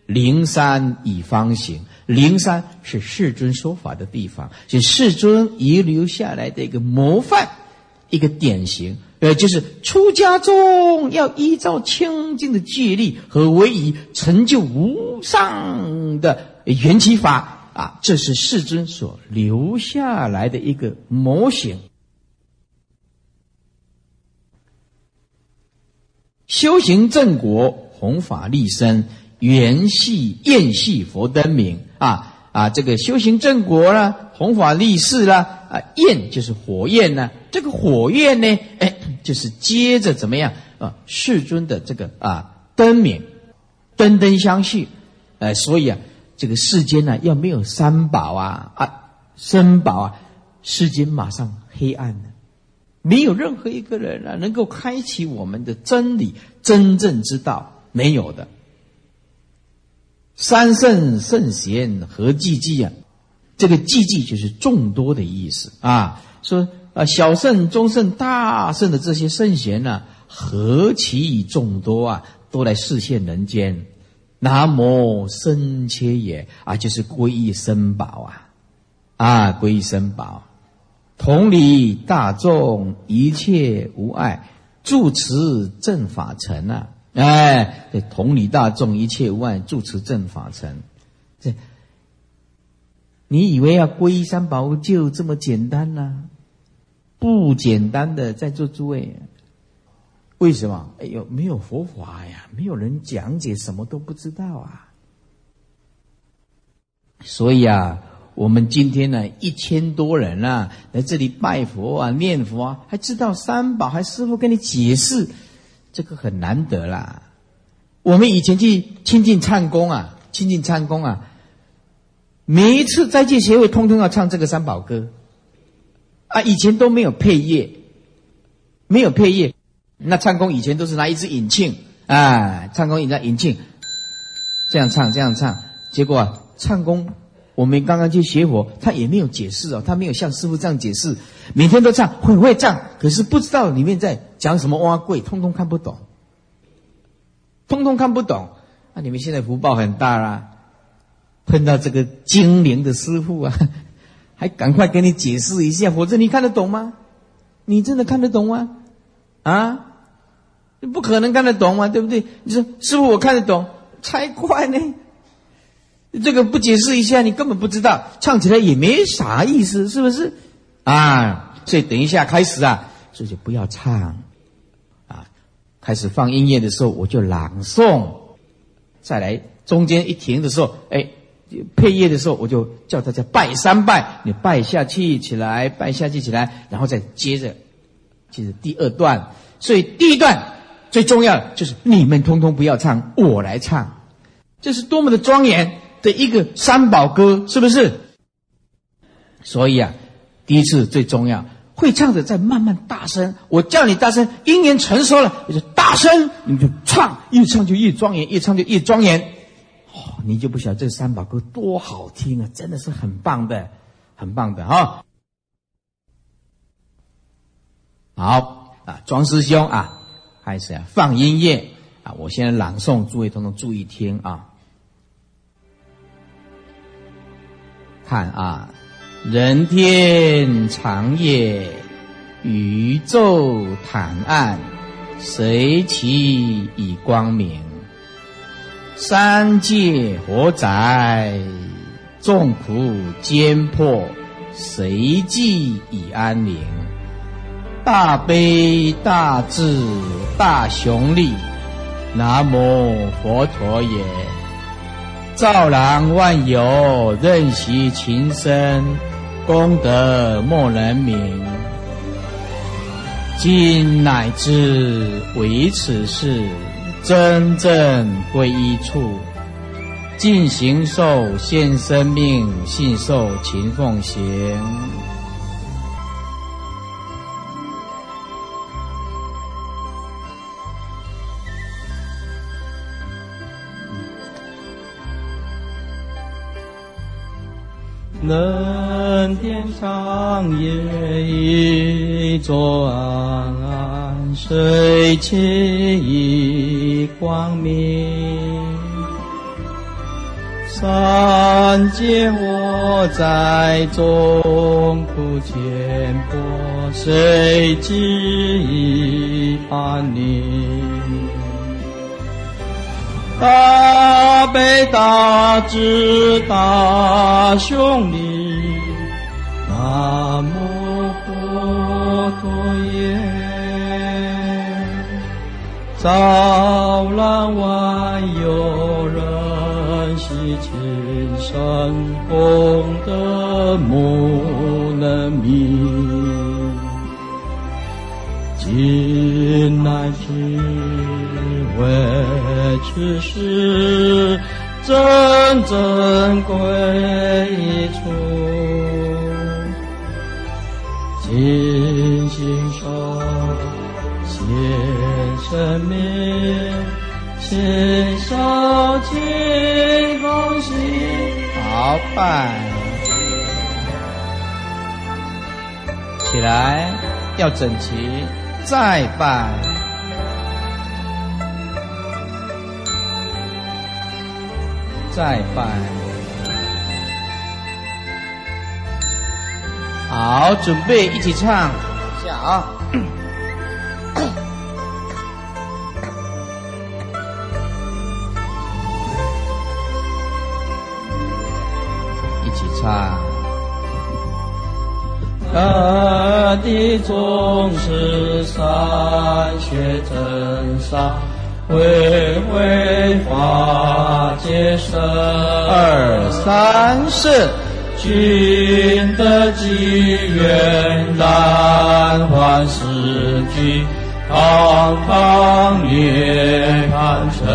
灵山以方行。灵山是世尊说法的地方，是世尊遗留下来的一个模范，一个典型。呃，就是出家中要依照清净的戒律和威仪，成就无上的缘起法啊，这是世尊所留下来的一个模型。修行正果，弘法利身，缘系焰系佛灯明啊啊！这个修行正果啦，弘法利世啦啊，焰就是火焰呢。这个火焰呢，哎，就是接着怎么样啊？世尊的这个啊灯明，灯灯相续，呃，所以啊，这个世间呢，要没有三宝啊啊，三宝啊，世间马上黑暗了。没有任何一个人啊，能够开启我们的真理真正之道，没有的。三圣圣贤何济济啊？这个寂寂就是众多的意思啊。说啊，小圣、中圣、大圣的这些圣贤呢，何其以众多啊，都来示现人间。南无僧切也啊，就是皈依僧宝啊，啊，皈依僧宝。同理大众一切无碍，住持正法成啊！哎，同理大众一切无碍，住持正法成。这，你以为要皈依三宝就这么简单呢？不简单的，在座诸位，为什么？哎呦，没有佛法呀，没有人讲解，什么都不知道啊。所以啊。我们今天呢，一千多人啊，来这里拜佛啊、念佛啊，还知道三宝，还师傅跟你解释，这个很难得啦。我们以前去亲近唱功啊，亲近唱功啊，每一次斋戒协会通通要唱这个三宝歌，啊，以前都没有配乐，没有配乐，那唱功以前都是拿一支引磬啊，唱功引着引磬，这样唱这样唱，结果啊，唱功。我们刚刚去学佛，他也没有解释哦，他没有像师傅这样解释。每天都唱，会会唱，可是不知道里面在讲什么挖贵，通通看不懂，通通看不懂。那你们现在福报很大啦，碰到这个精灵的师傅啊，[LAUGHS] 还赶快给你解释一下，否则你看得懂吗？你真的看得懂吗？啊，你不可能看得懂嘛，对不对？你说师傅，我看得懂，才怪呢。这个不解释一下，你根本不知道，唱起来也没啥意思，是不是？啊，所以等一下开始啊，所以就不要唱，啊，开始放音乐的时候我就朗诵，再来中间一停的时候，哎，配乐的时候我就叫大家拜三拜，你拜下去起来，拜下去起来，然后再接着，接着第二段，所以第一段最重要的就是你们通通不要唱，我来唱，这是多么的庄严。的一个三宝歌，是不是？所以啊，第一次最重要，会唱的再慢慢大声。我叫你大声，音源成熟了，你就大声，你就唱，越唱就越庄严，越唱就越庄严。哦，你就不晓得这三宝歌多好听啊，真的是很棒的，很棒的啊。好啊，庄师兄啊，开始啊放音乐啊，我现在朗诵，诸位都能注意听啊。看啊，人天长夜，宇宙坦暗，谁其以光明？三界火灾，众苦艰迫，谁济以安宁？大悲大智大雄力，南无佛陀也。照然万有，任习情深，功德莫能名。今乃至为此事，真正归一处，尽行受现生命，信受勤奉行。能天上夜一座安睡起一光明，三界我在中苦前波，谁记一安宁？大悲大智大雄力，南无佛陀耶！照览万有，人悉情深功德无能名，今乃至。为此事真正归处，尽心受献生命，献烧尽恭喜。好拜，起来要整齐，再拜。再拜，好，准备一起唱一下啊！[COUGHS] 一起唱。大地总是山雪真沙。回回化界生，二三四，君的机缘难还世句，堂堂涅盘城，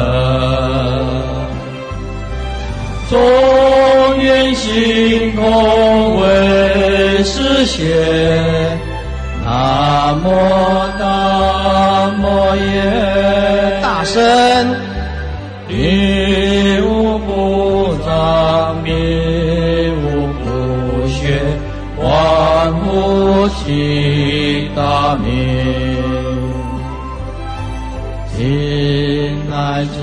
中愿心空为实现，南无大摩耶。身灭无不障，灭无不学，万物齐大明，今乃至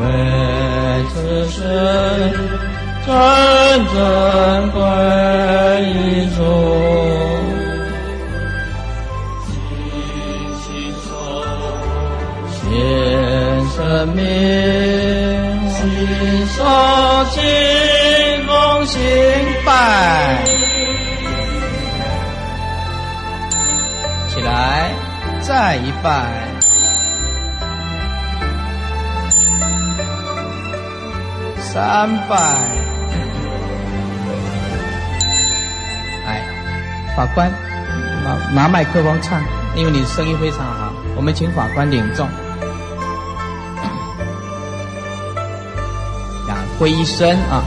为此身，真正归主。生命，心烧尽梦醒拜，起来，再一拜，三拜。哎，法官，拿拿麦克风唱，因为你声音非常好，我们请法官领众。回声啊。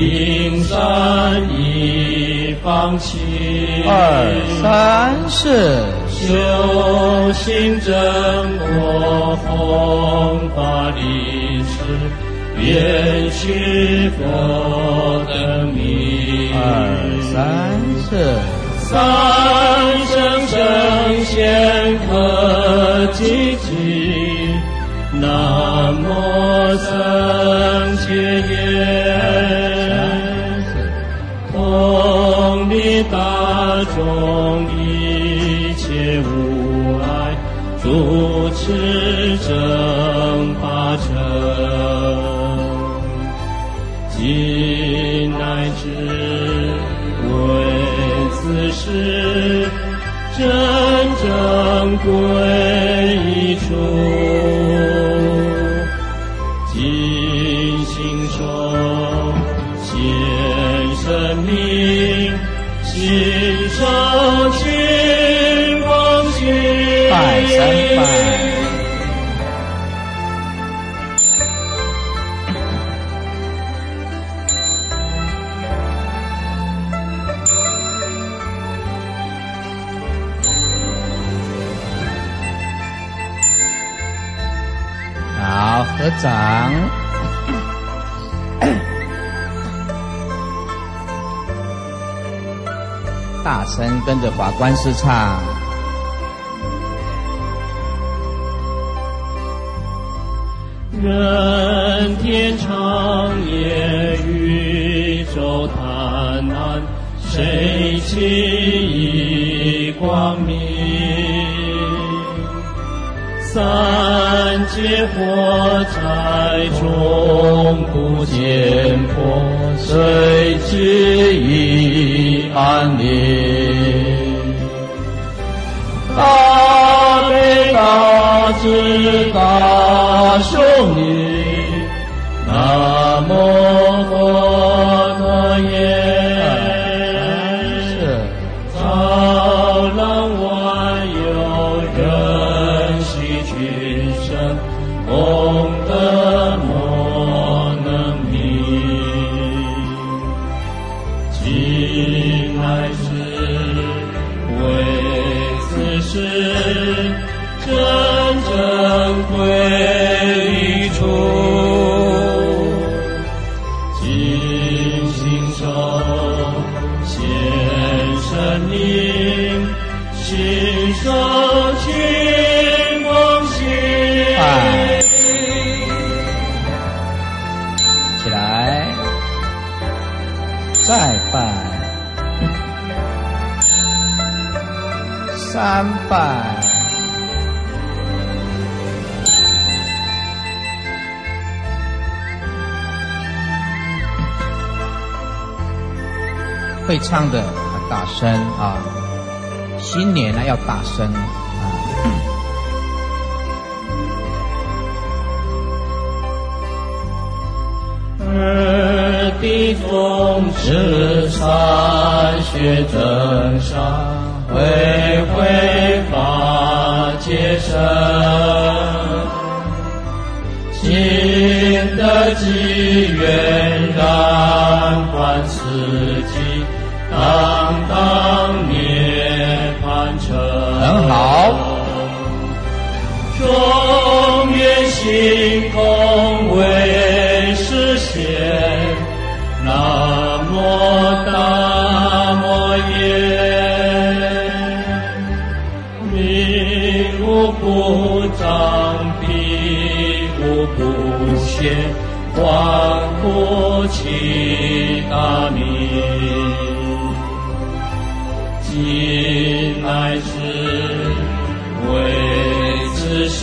一山一方二三四。修行正果弘法律施愿取佛的名。二三四。三生圣贤可济济，南无僧伽耶，同理大众一切无碍，主持正真正归处，掌，[COUGHS] 大声跟着法官师唱。人天长夜，宇宙贪婪，谁起一光明？三界火灾中不见破，谁知已安宁？大悲大智大雄力，南无佛陀耶。唱的很大声啊！新年呢要大声。地宗持禅学正上，为慧法界生，心得机缘然观此很好。中原星空为实现。南无大摩耶，名无不彰，彼无不现，观不其大名，今乃是为此事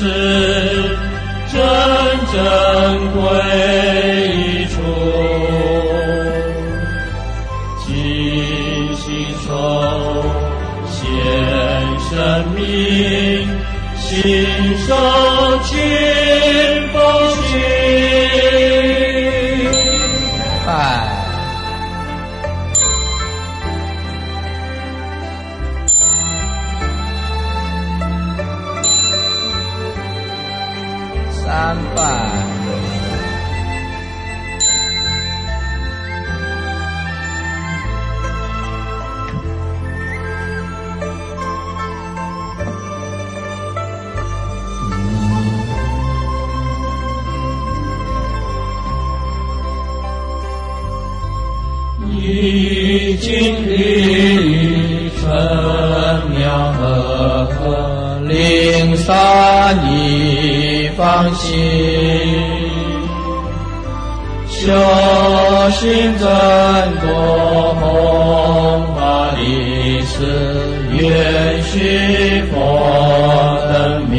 真正归处。尽心操献生命，心受清风心。心真多红法利是愿许佛恩明，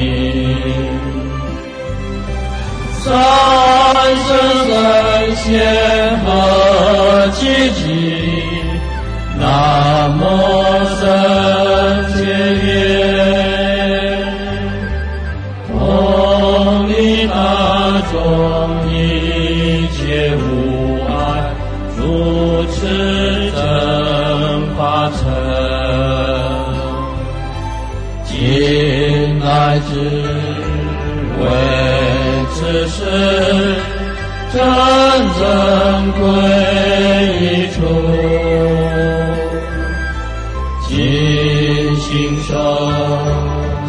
三生三世何其。是为此身，真正归依处，尽心修，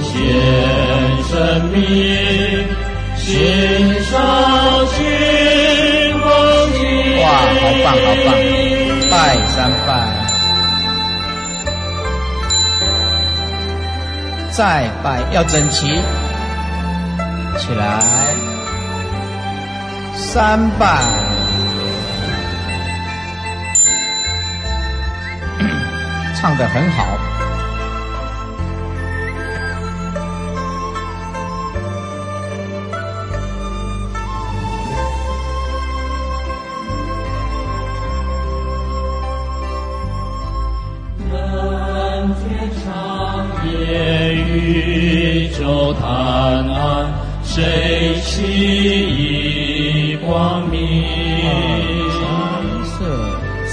显圣明，心上清风尽。哇，好棒好棒，拜三拜。再摆要整齐，起来，三摆。[COUGHS] 唱得很好。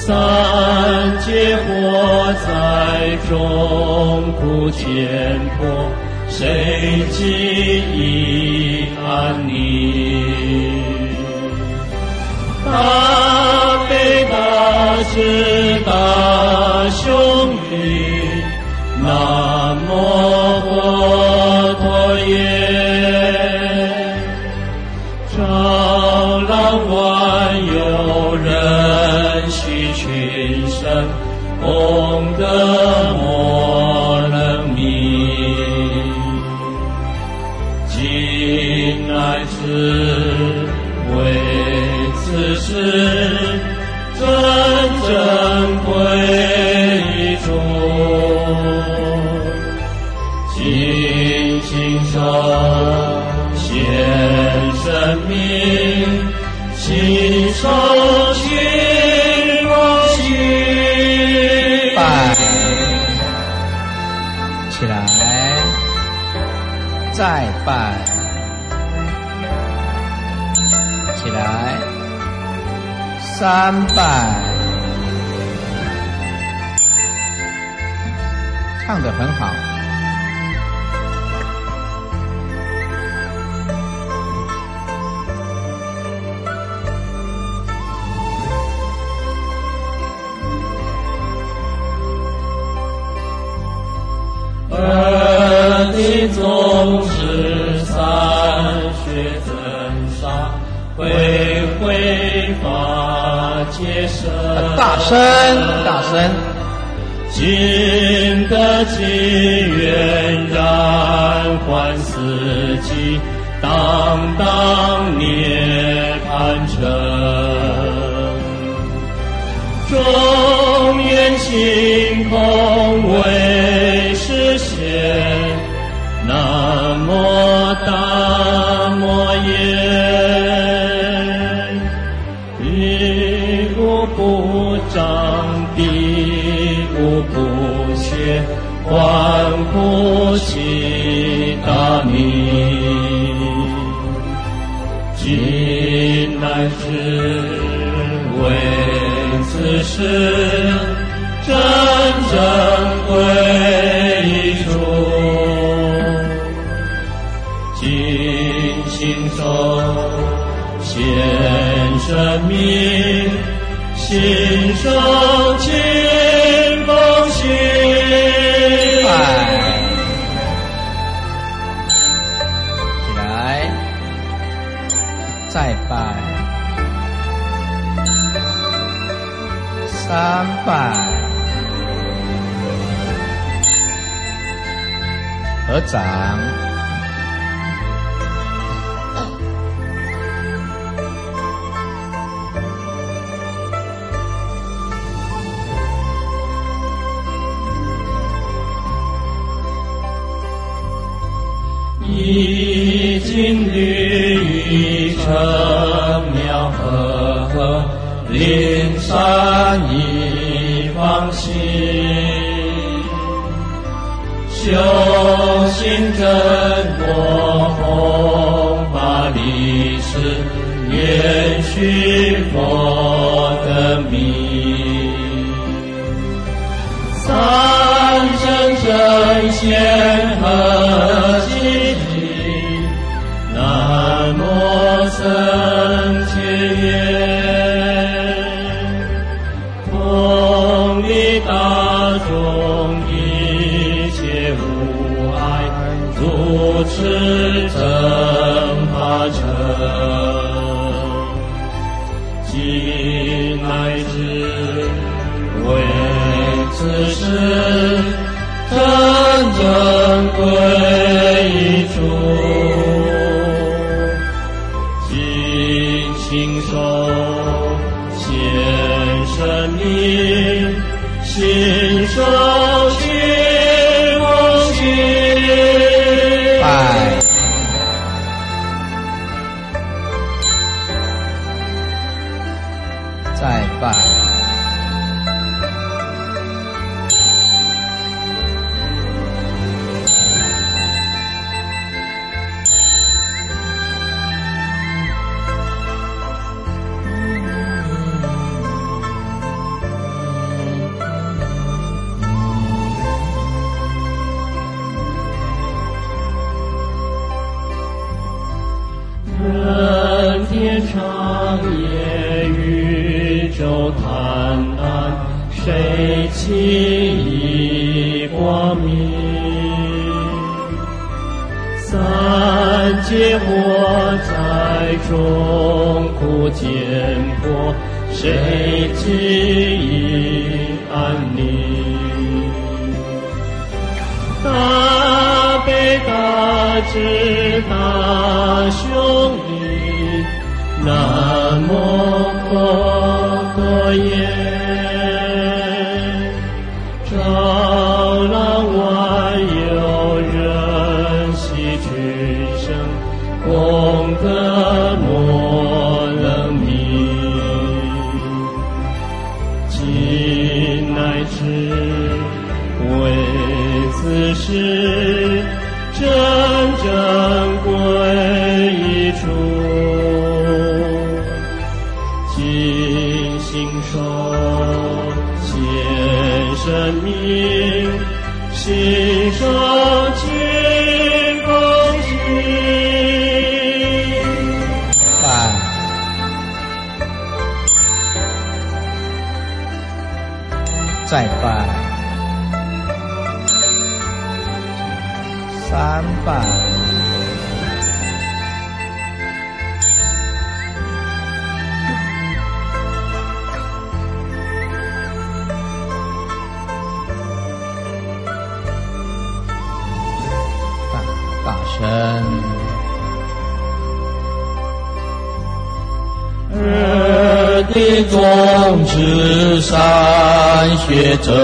三界火灾中苦牵破，谁记忆安宁？大悲大慈大雄云。sampai. 是真正放昔修行真我，弘法利世，延续佛的名，三生真仙恒。中苦见迫谁记忆安宁？大悲大智大雄弟南无佛陀耶人生功德 return.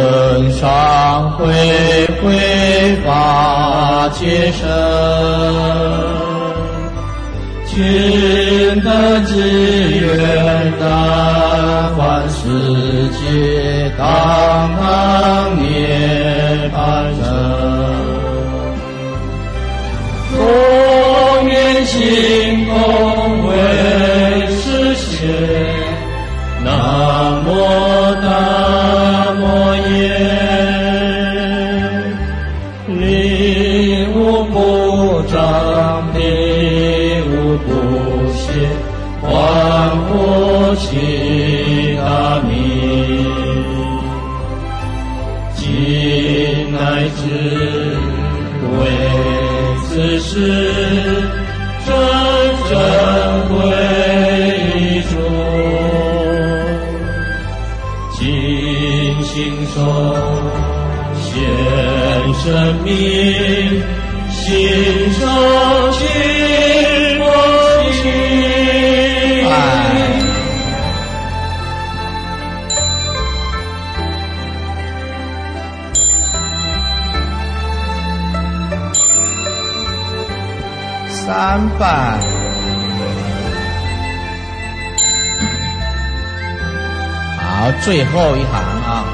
三百。好，最后一行啊。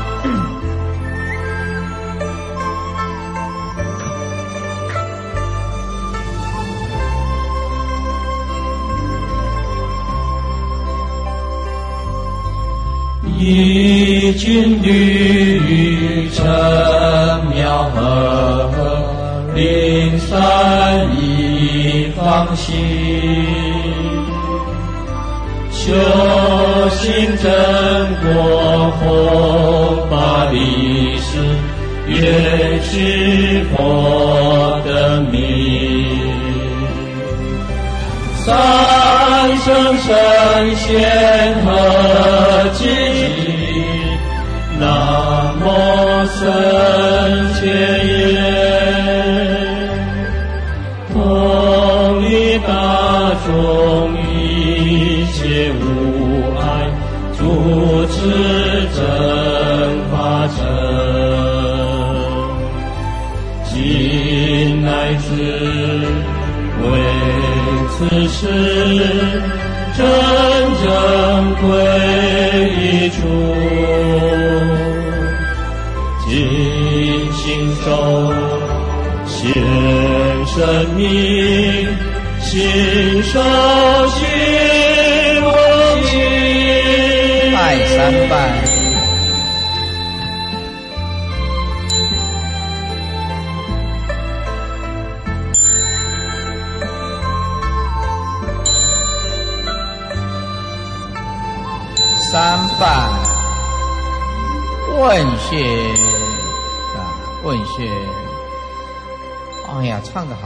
一君绿城苗禾，灵山一你放心修行真果佛法历史越是佛的命三生神仙和集体那么深却也大众一切无碍，主持正法正，今乃至。为此事真正归依处，尽心受献生命，信受心无尽，拜三拜。三拜，问谢啊，问谢。哎呀，唱得好，唱得好。